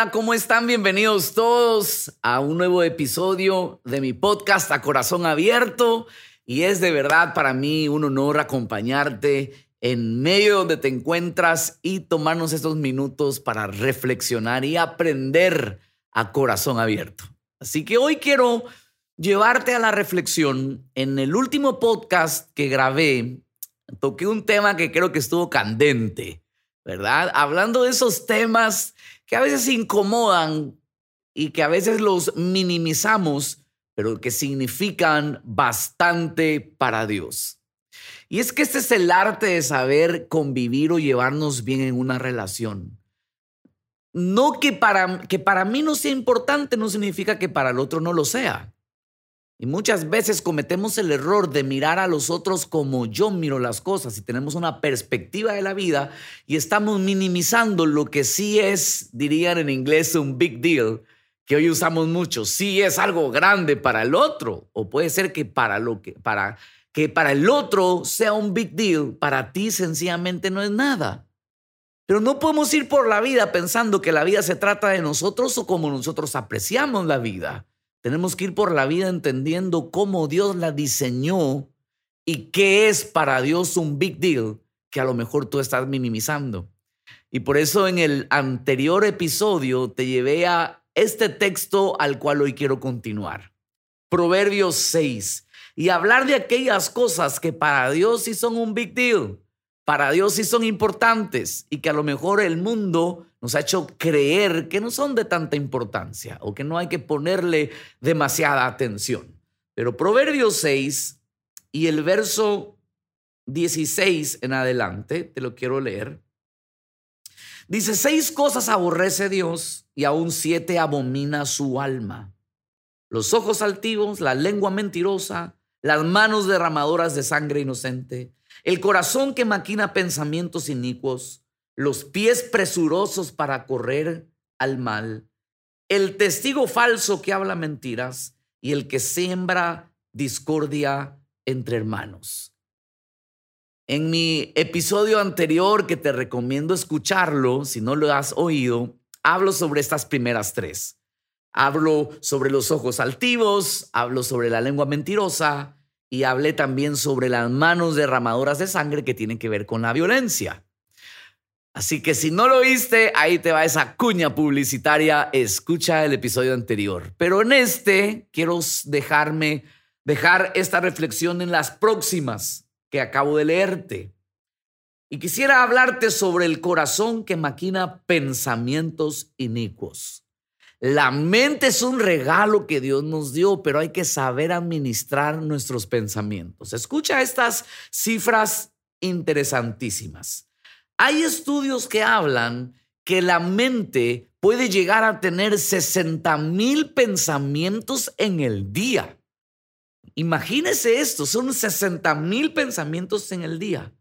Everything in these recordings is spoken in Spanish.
hola, ¿cómo están? Bienvenidos todos a un nuevo episodio de mi podcast A Corazón Abierto. Y es de verdad para mí un honor acompañarte en medio donde te encuentras y tomarnos estos minutos para reflexionar y aprender a corazón abierto. Así que hoy quiero llevarte a la reflexión. En el último podcast que grabé, toqué un tema que creo que estuvo candente, ¿verdad? Hablando de esos temas que a veces incomodan y que a veces los minimizamos, pero que significan bastante para Dios. Y es que este es el arte de saber convivir o llevarnos bien en una relación. No que para, que para mí no sea importante no significa que para el otro no lo sea. Y muchas veces cometemos el error de mirar a los otros como yo miro las cosas y tenemos una perspectiva de la vida y estamos minimizando lo que sí es, dirían en inglés, un big deal, que hoy usamos mucho. Sí es algo grande para el otro o puede ser que para lo que para que para el otro sea un big deal, para ti sencillamente no es nada. Pero no podemos ir por la vida pensando que la vida se trata de nosotros o como nosotros apreciamos la vida. Tenemos que ir por la vida entendiendo cómo Dios la diseñó y qué es para Dios un big deal que a lo mejor tú estás minimizando. Y por eso en el anterior episodio te llevé a este texto al cual hoy quiero continuar. Proverbios 6. Y hablar de aquellas cosas que para Dios sí son un big deal, para Dios sí son importantes y que a lo mejor el mundo nos ha hecho creer que no son de tanta importancia o que no hay que ponerle demasiada atención. Pero Proverbios 6 y el verso 16 en adelante, te lo quiero leer. Dice, seis cosas aborrece Dios y aún siete abomina su alma. Los ojos altivos, la lengua mentirosa, las manos derramadoras de sangre inocente, el corazón que maquina pensamientos inicuos, los pies presurosos para correr al mal, el testigo falso que habla mentiras y el que siembra discordia entre hermanos. En mi episodio anterior, que te recomiendo escucharlo, si no lo has oído, hablo sobre estas primeras tres. Hablo sobre los ojos altivos, hablo sobre la lengua mentirosa y hablé también sobre las manos derramadoras de sangre que tienen que ver con la violencia. Así que si no lo viste, ahí te va esa cuña publicitaria, escucha el episodio anterior. Pero en este quiero dejarme dejar esta reflexión en las próximas que acabo de leerte. Y quisiera hablarte sobre el corazón que maquina pensamientos inicuos. La mente es un regalo que Dios nos dio, pero hay que saber administrar nuestros pensamientos. Escucha estas cifras interesantísimas. Hay estudios que hablan que la mente puede llegar a tener 60 mil pensamientos en el día. Imagínese esto, son 60 mil pensamientos en el día.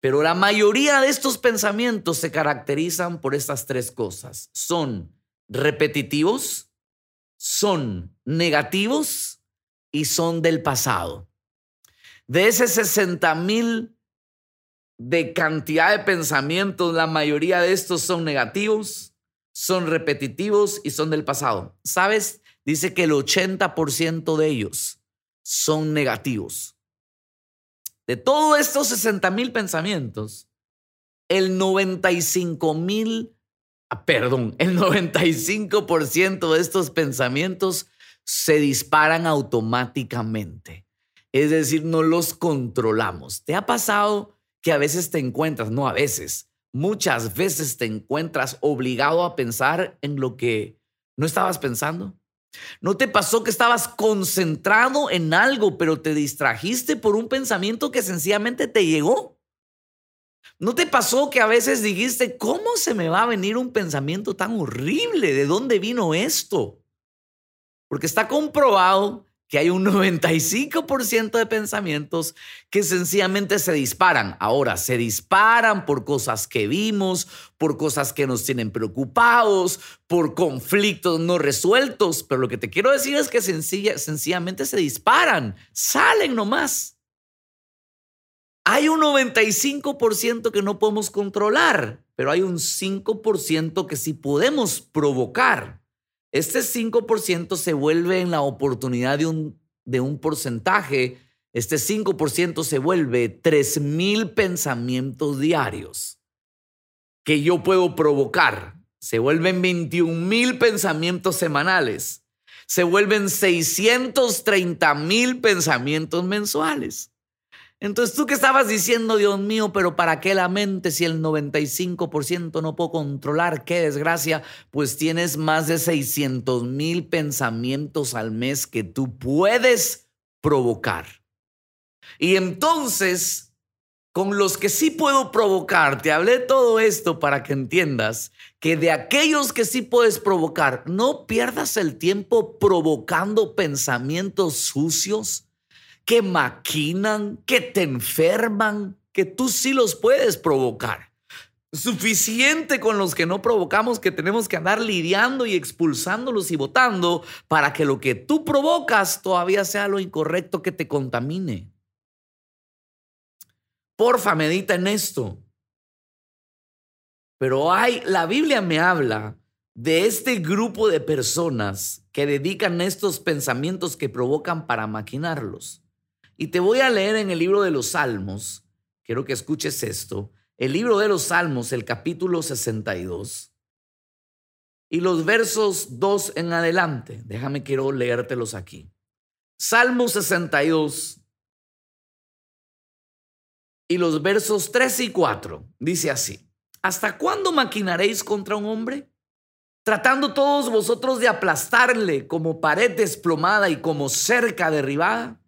Pero la mayoría de estos pensamientos se caracterizan por estas tres cosas. Son repetitivos, son negativos y son del pasado. De ese 60 mil de cantidad de pensamientos, la mayoría de estos son negativos, son repetitivos y son del pasado. ¿Sabes? Dice que el 80% de ellos son negativos. De todos estos 60 mil pensamientos, el 95 mil, ah, perdón, el 95% de estos pensamientos se disparan automáticamente. Es decir, no los controlamos. ¿Te ha pasado que a veces te encuentras, no a veces, muchas veces te encuentras obligado a pensar en lo que no estabas pensando. ¿No te pasó que estabas concentrado en algo, pero te distrajiste por un pensamiento que sencillamente te llegó? ¿No te pasó que a veces dijiste, ¿cómo se me va a venir un pensamiento tan horrible? ¿De dónde vino esto? Porque está comprobado que hay un 95% de pensamientos que sencillamente se disparan. Ahora, se disparan por cosas que vimos, por cosas que nos tienen preocupados, por conflictos no resueltos, pero lo que te quiero decir es que sencillamente se disparan, salen nomás. Hay un 95% que no podemos controlar, pero hay un 5% que sí podemos provocar. Este 5% se vuelve en la oportunidad de un, de un porcentaje, este 5% se vuelve 3.000 pensamientos diarios que yo puedo provocar. Se vuelven 21.000 pensamientos semanales. Se vuelven 630.000 pensamientos mensuales. Entonces tú que estabas diciendo, Dios mío, pero ¿para qué la mente si el 95% no puedo controlar? Qué desgracia, pues tienes más de 600 mil pensamientos al mes que tú puedes provocar. Y entonces, con los que sí puedo provocar, te hablé todo esto para que entiendas que de aquellos que sí puedes provocar, no pierdas el tiempo provocando pensamientos sucios que maquinan, que te enferman, que tú sí los puedes provocar. Suficiente con los que no provocamos que tenemos que andar lidiando y expulsándolos y votando para que lo que tú provocas todavía sea lo incorrecto que te contamine. Porfa, medita en esto. Pero hay, la Biblia me habla de este grupo de personas que dedican estos pensamientos que provocan para maquinarlos. Y te voy a leer en el libro de los Salmos, quiero que escuches esto, el libro de los Salmos, el capítulo 62, y los versos 2 en adelante. Déjame, quiero leértelos aquí. Salmo 62 y los versos 3 y 4. Dice así, ¿hasta cuándo maquinaréis contra un hombre? Tratando todos vosotros de aplastarle como pared desplomada y como cerca derribada.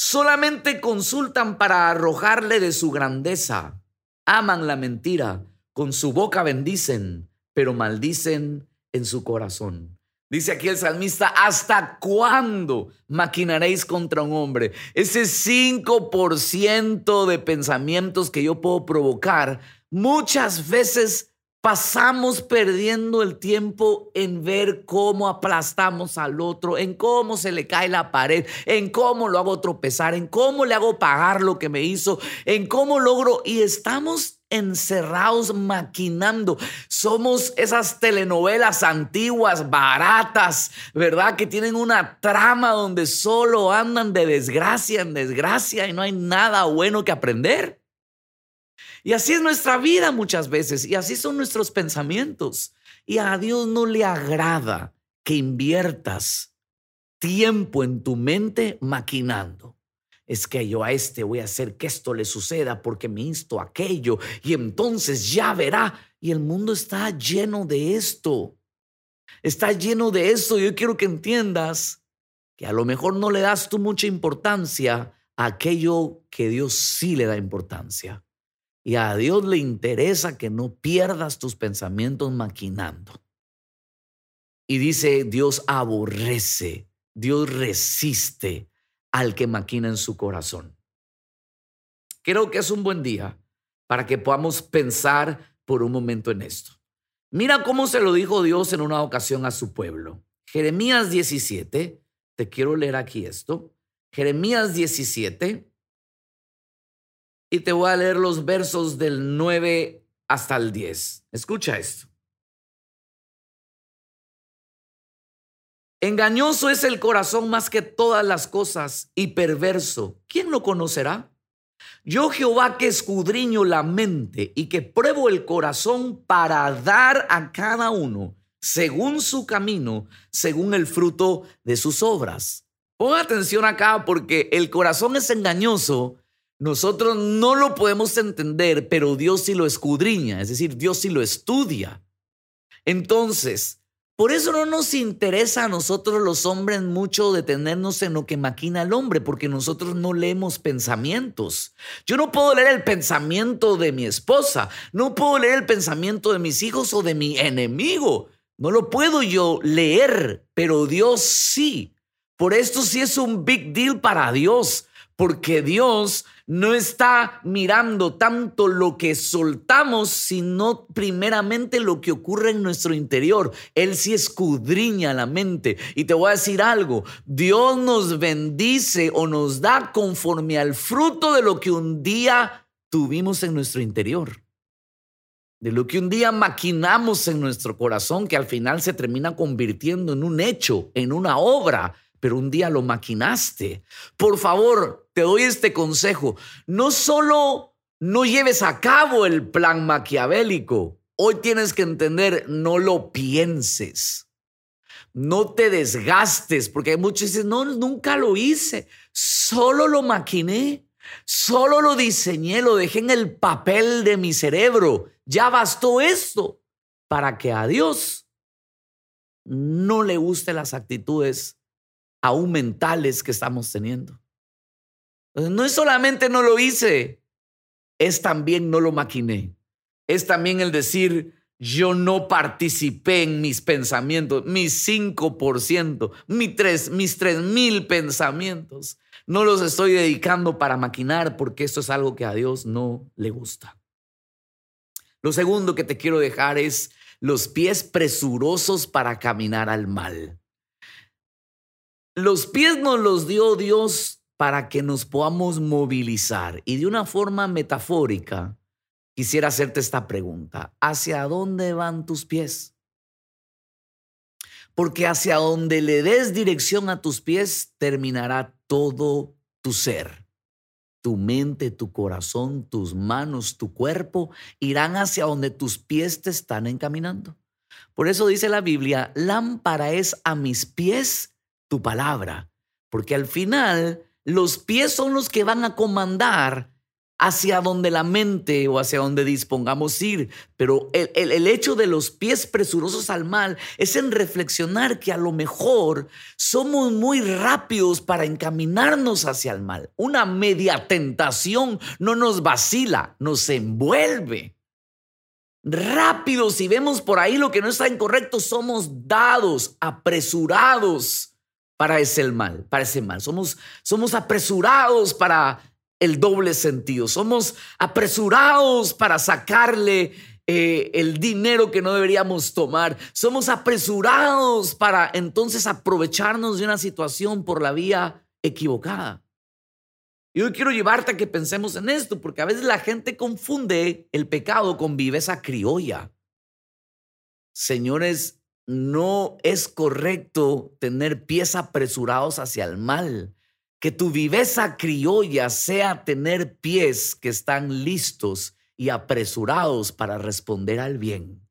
Solamente consultan para arrojarle de su grandeza. Aman la mentira, con su boca bendicen, pero maldicen en su corazón. Dice aquí el salmista, ¿hasta cuándo maquinaréis contra un hombre? Ese 5% de pensamientos que yo puedo provocar, muchas veces pasamos perdiendo el tiempo en ver cómo aplastamos al otro, en cómo se le cae la pared, en cómo lo hago tropezar, en cómo le hago pagar lo que me hizo, en cómo logro y estamos encerrados maquinando. Somos esas telenovelas antiguas, baratas, ¿verdad? Que tienen una trama donde solo andan de desgracia en desgracia y no hay nada bueno que aprender. Y así es nuestra vida muchas veces, y así son nuestros pensamientos. Y a Dios no le agrada que inviertas tiempo en tu mente maquinando. Es que yo a este voy a hacer que esto le suceda porque me insto aquello y entonces ya verá. Y el mundo está lleno de esto. Está lleno de esto. Yo quiero que entiendas que a lo mejor no le das tú mucha importancia a aquello que Dios sí le da importancia. Y a Dios le interesa que no pierdas tus pensamientos maquinando. Y dice, Dios aborrece, Dios resiste al que maquina en su corazón. Creo que es un buen día para que podamos pensar por un momento en esto. Mira cómo se lo dijo Dios en una ocasión a su pueblo. Jeremías 17, te quiero leer aquí esto. Jeremías 17, y te voy a leer los versos del 9 hasta el 10. Escucha esto. Engañoso es el corazón más que todas las cosas y perverso. ¿Quién lo conocerá? Yo Jehová que escudriño la mente y que pruebo el corazón para dar a cada uno según su camino, según el fruto de sus obras. Pon atención acá porque el corazón es engañoso nosotros no lo podemos entender, pero Dios sí lo escudriña, es decir, Dios sí lo estudia. Entonces, por eso no nos interesa a nosotros los hombres mucho detenernos en lo que maquina el hombre, porque nosotros no leemos pensamientos. Yo no puedo leer el pensamiento de mi esposa, no puedo leer el pensamiento de mis hijos o de mi enemigo. No lo puedo yo leer, pero Dios sí. Por esto sí es un big deal para Dios, porque Dios no está mirando tanto lo que soltamos, sino primeramente lo que ocurre en nuestro interior. Él sí escudriña la mente. Y te voy a decir algo, Dios nos bendice o nos da conforme al fruto de lo que un día tuvimos en nuestro interior. De lo que un día maquinamos en nuestro corazón, que al final se termina convirtiendo en un hecho, en una obra pero un día lo maquinaste. Por favor, te doy este consejo. No solo no lleves a cabo el plan maquiavélico, hoy tienes que entender, no lo pienses. No te desgastes, porque muchos dicen, no, nunca lo hice, solo lo maquiné, solo lo diseñé, lo dejé en el papel de mi cerebro. Ya bastó esto para que a Dios no le gusten las actitudes aún mentales que estamos teniendo. no es solamente no lo hice, es también no lo maquiné. Es también el decir, yo no participé en mis pensamientos, mis 5%, mis tres, mis tres mil pensamientos. No los estoy dedicando para maquinar porque esto es algo que a Dios no le gusta. Lo segundo que te quiero dejar es los pies presurosos para caminar al mal. Los pies nos los dio Dios para que nos podamos movilizar. Y de una forma metafórica, quisiera hacerte esta pregunta. ¿Hacia dónde van tus pies? Porque hacia donde le des dirección a tus pies, terminará todo tu ser. Tu mente, tu corazón, tus manos, tu cuerpo irán hacia donde tus pies te están encaminando. Por eso dice la Biblia, lámpara es a mis pies tu palabra, porque al final los pies son los que van a comandar hacia donde la mente o hacia donde dispongamos ir. Pero el, el, hecho de los pies presurosos al mal es en reflexionar que a lo mejor somos muy rápidos para encaminarnos hacia el mal. Una media tentación no nos vacila, nos envuelve. Rápidos, si vemos por ahí lo que no está incorrecto, somos dados, apresurados para ese mal, para ese mal. Somos, somos apresurados para el doble sentido. Somos apresurados para sacarle eh, el dinero que no deberíamos tomar. Somos apresurados para entonces aprovecharnos de una situación por la vía equivocada. Y hoy quiero llevarte a que pensemos en esto, porque a veces la gente confunde el pecado con viveza criolla. Señores, no es correcto tener pies apresurados hacia el mal. Que tu viveza criolla sea tener pies que están listos y apresurados para responder al bien,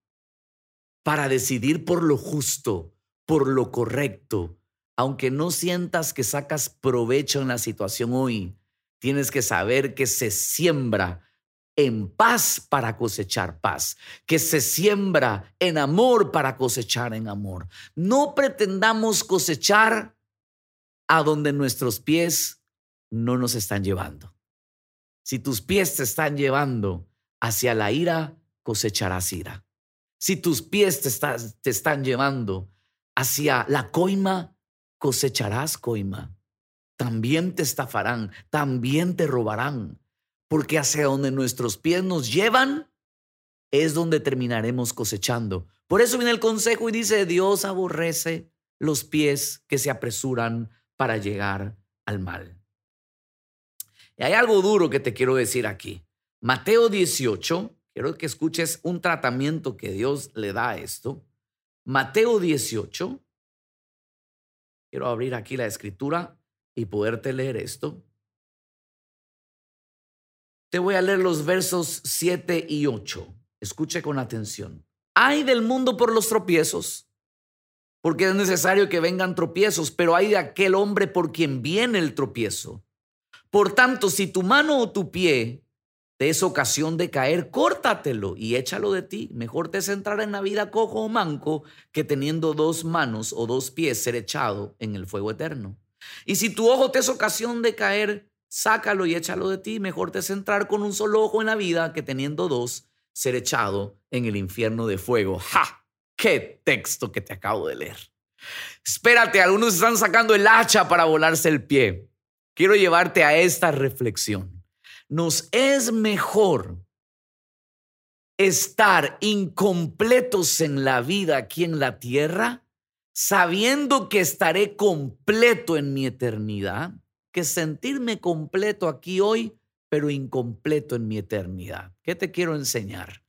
para decidir por lo justo, por lo correcto. Aunque no sientas que sacas provecho en la situación hoy, tienes que saber que se siembra en paz para cosechar paz, que se siembra en amor para cosechar en amor. No pretendamos cosechar a donde nuestros pies no nos están llevando. Si tus pies te están llevando hacia la ira, cosecharás ira. Si tus pies te, te están llevando hacia la coima, cosecharás coima. También te estafarán, también te robarán porque hacia donde nuestros pies nos llevan es donde terminaremos cosechando. Por eso viene el consejo y dice, Dios aborrece los pies que se apresuran para llegar al mal. Y hay algo duro que te quiero decir aquí. Mateo 18, quiero que escuches un tratamiento que Dios le da a esto. Mateo 18, quiero abrir aquí la escritura y poderte leer esto. Te voy a leer los versos 7 y 8. Escuche con atención. Hay del mundo por los tropiezos, porque es necesario que vengan tropiezos, pero hay de aquel hombre por quien viene el tropiezo. Por tanto, si tu mano o tu pie te es ocasión de caer, córtatelo y échalo de ti. Mejor te es entrar en la vida cojo o manco que teniendo dos manos o dos pies ser echado en el fuego eterno. Y si tu ojo te es ocasión de caer, sácalo y échalo de ti. Mejor te centrar con un solo ojo en la vida que teniendo dos, ser echado en el infierno de fuego. ¡Ja! ¡Qué texto que te acabo de leer! Espérate, algunos están sacando el hacha para volarse el pie. Quiero llevarte a esta reflexión. nos es mejor estar incompletos en la vida aquí en la tierra, sabiendo que estaré completo en mi eternidad, que sentirme completo aquí hoy, pero incompleto en mi eternidad. ¿Qué te quiero enseñar?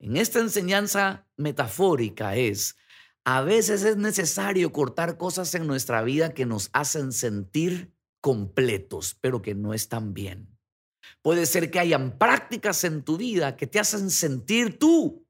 En esta enseñanza metafórica es, a veces es necesario cortar cosas en nuestra vida que nos hacen sentir completos, pero que no están bien. Puede ser que hayan prácticas en tu vida que te hacen sentir tú,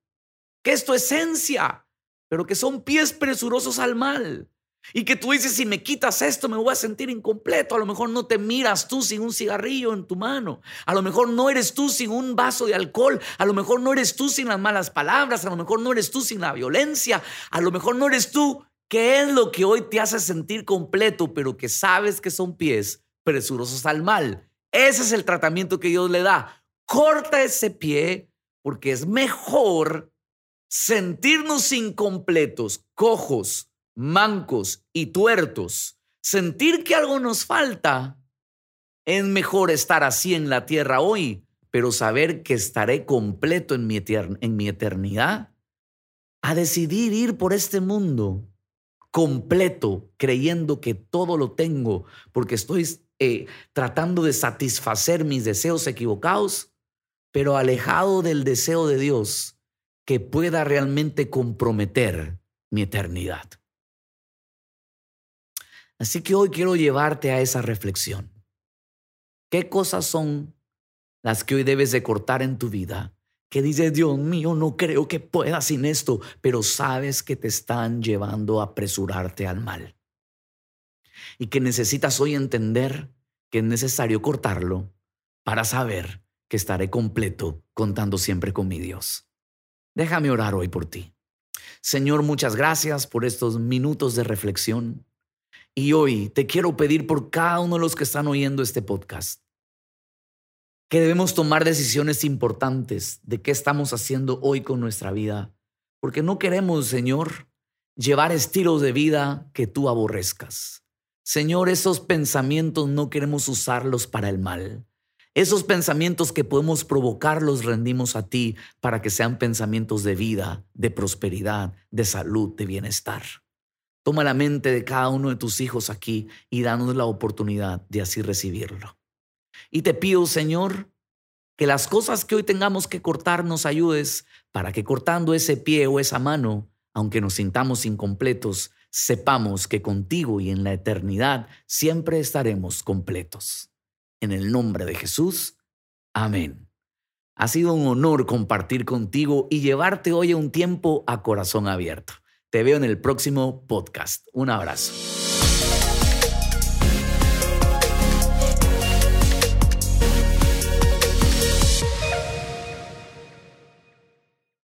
que es tu esencia, pero que son pies presurosos al mal. Y que tú dices, si me quitas esto, me voy a sentir incompleto. A lo mejor no te miras tú sin un cigarrillo en tu mano. A lo mejor no eres tú sin un vaso de alcohol. A lo mejor no eres tú sin las malas palabras. A lo mejor no eres tú sin la violencia. A lo mejor no eres tú. ¿Qué es lo que hoy te hace sentir completo, pero que sabes que son pies presurosos al mal? Ese es el tratamiento que Dios le da. Corta ese pie porque es mejor sentirnos incompletos, cojos, mancos y tuertos. Sentir que algo nos falta. Es mejor estar así en la tierra hoy, pero saber que estaré completo en mi, eternidad. A decidir ir por este mundo completo, creyendo que todo lo tengo, porque estoy eh, tratando de satisfacer mis deseos equivocados, pero alejado del deseo de Dios que pueda realmente comprometer mi eternidad. Así que hoy quiero llevarte a esa reflexión. ¿Qué cosas son las que hoy debes de cortar en tu vida? Que dices, Dios mío, no creo que pueda sin esto, pero sabes que te están llevando a apresurarte al mal y que necesitas hoy entender que es necesario cortarlo para saber que estaré completo contando siempre con mi Dios. Déjame orar hoy por ti. Señor, muchas gracias por estos minutos de reflexión. Y hoy te quiero pedir por cada uno de los que están oyendo este podcast que debemos tomar decisiones importantes de qué estamos haciendo hoy con nuestra vida, porque no queremos, Señor, llevar estilos de vida que tú aborrezcas. Señor, esos pensamientos no queremos usarlos para el mal. Esos pensamientos que podemos provocar los rendimos a ti para que sean pensamientos de vida, de prosperidad, de salud, de bienestar. Toma la mente de cada uno de tus hijos aquí y danos la oportunidad de así recibirlo. Y te pido, Señor, que las cosas que hoy tengamos que cortar nos ayudes para que cortando ese pie o esa mano, aunque nos sintamos incompletos, sepamos que contigo y en la eternidad siempre estaremos completos. En el nombre de Jesús, amén. Ha sido un honor compartir contigo y llevarte hoy a un tiempo a corazón abierto. Te veo en el próximo podcast. Un abrazo.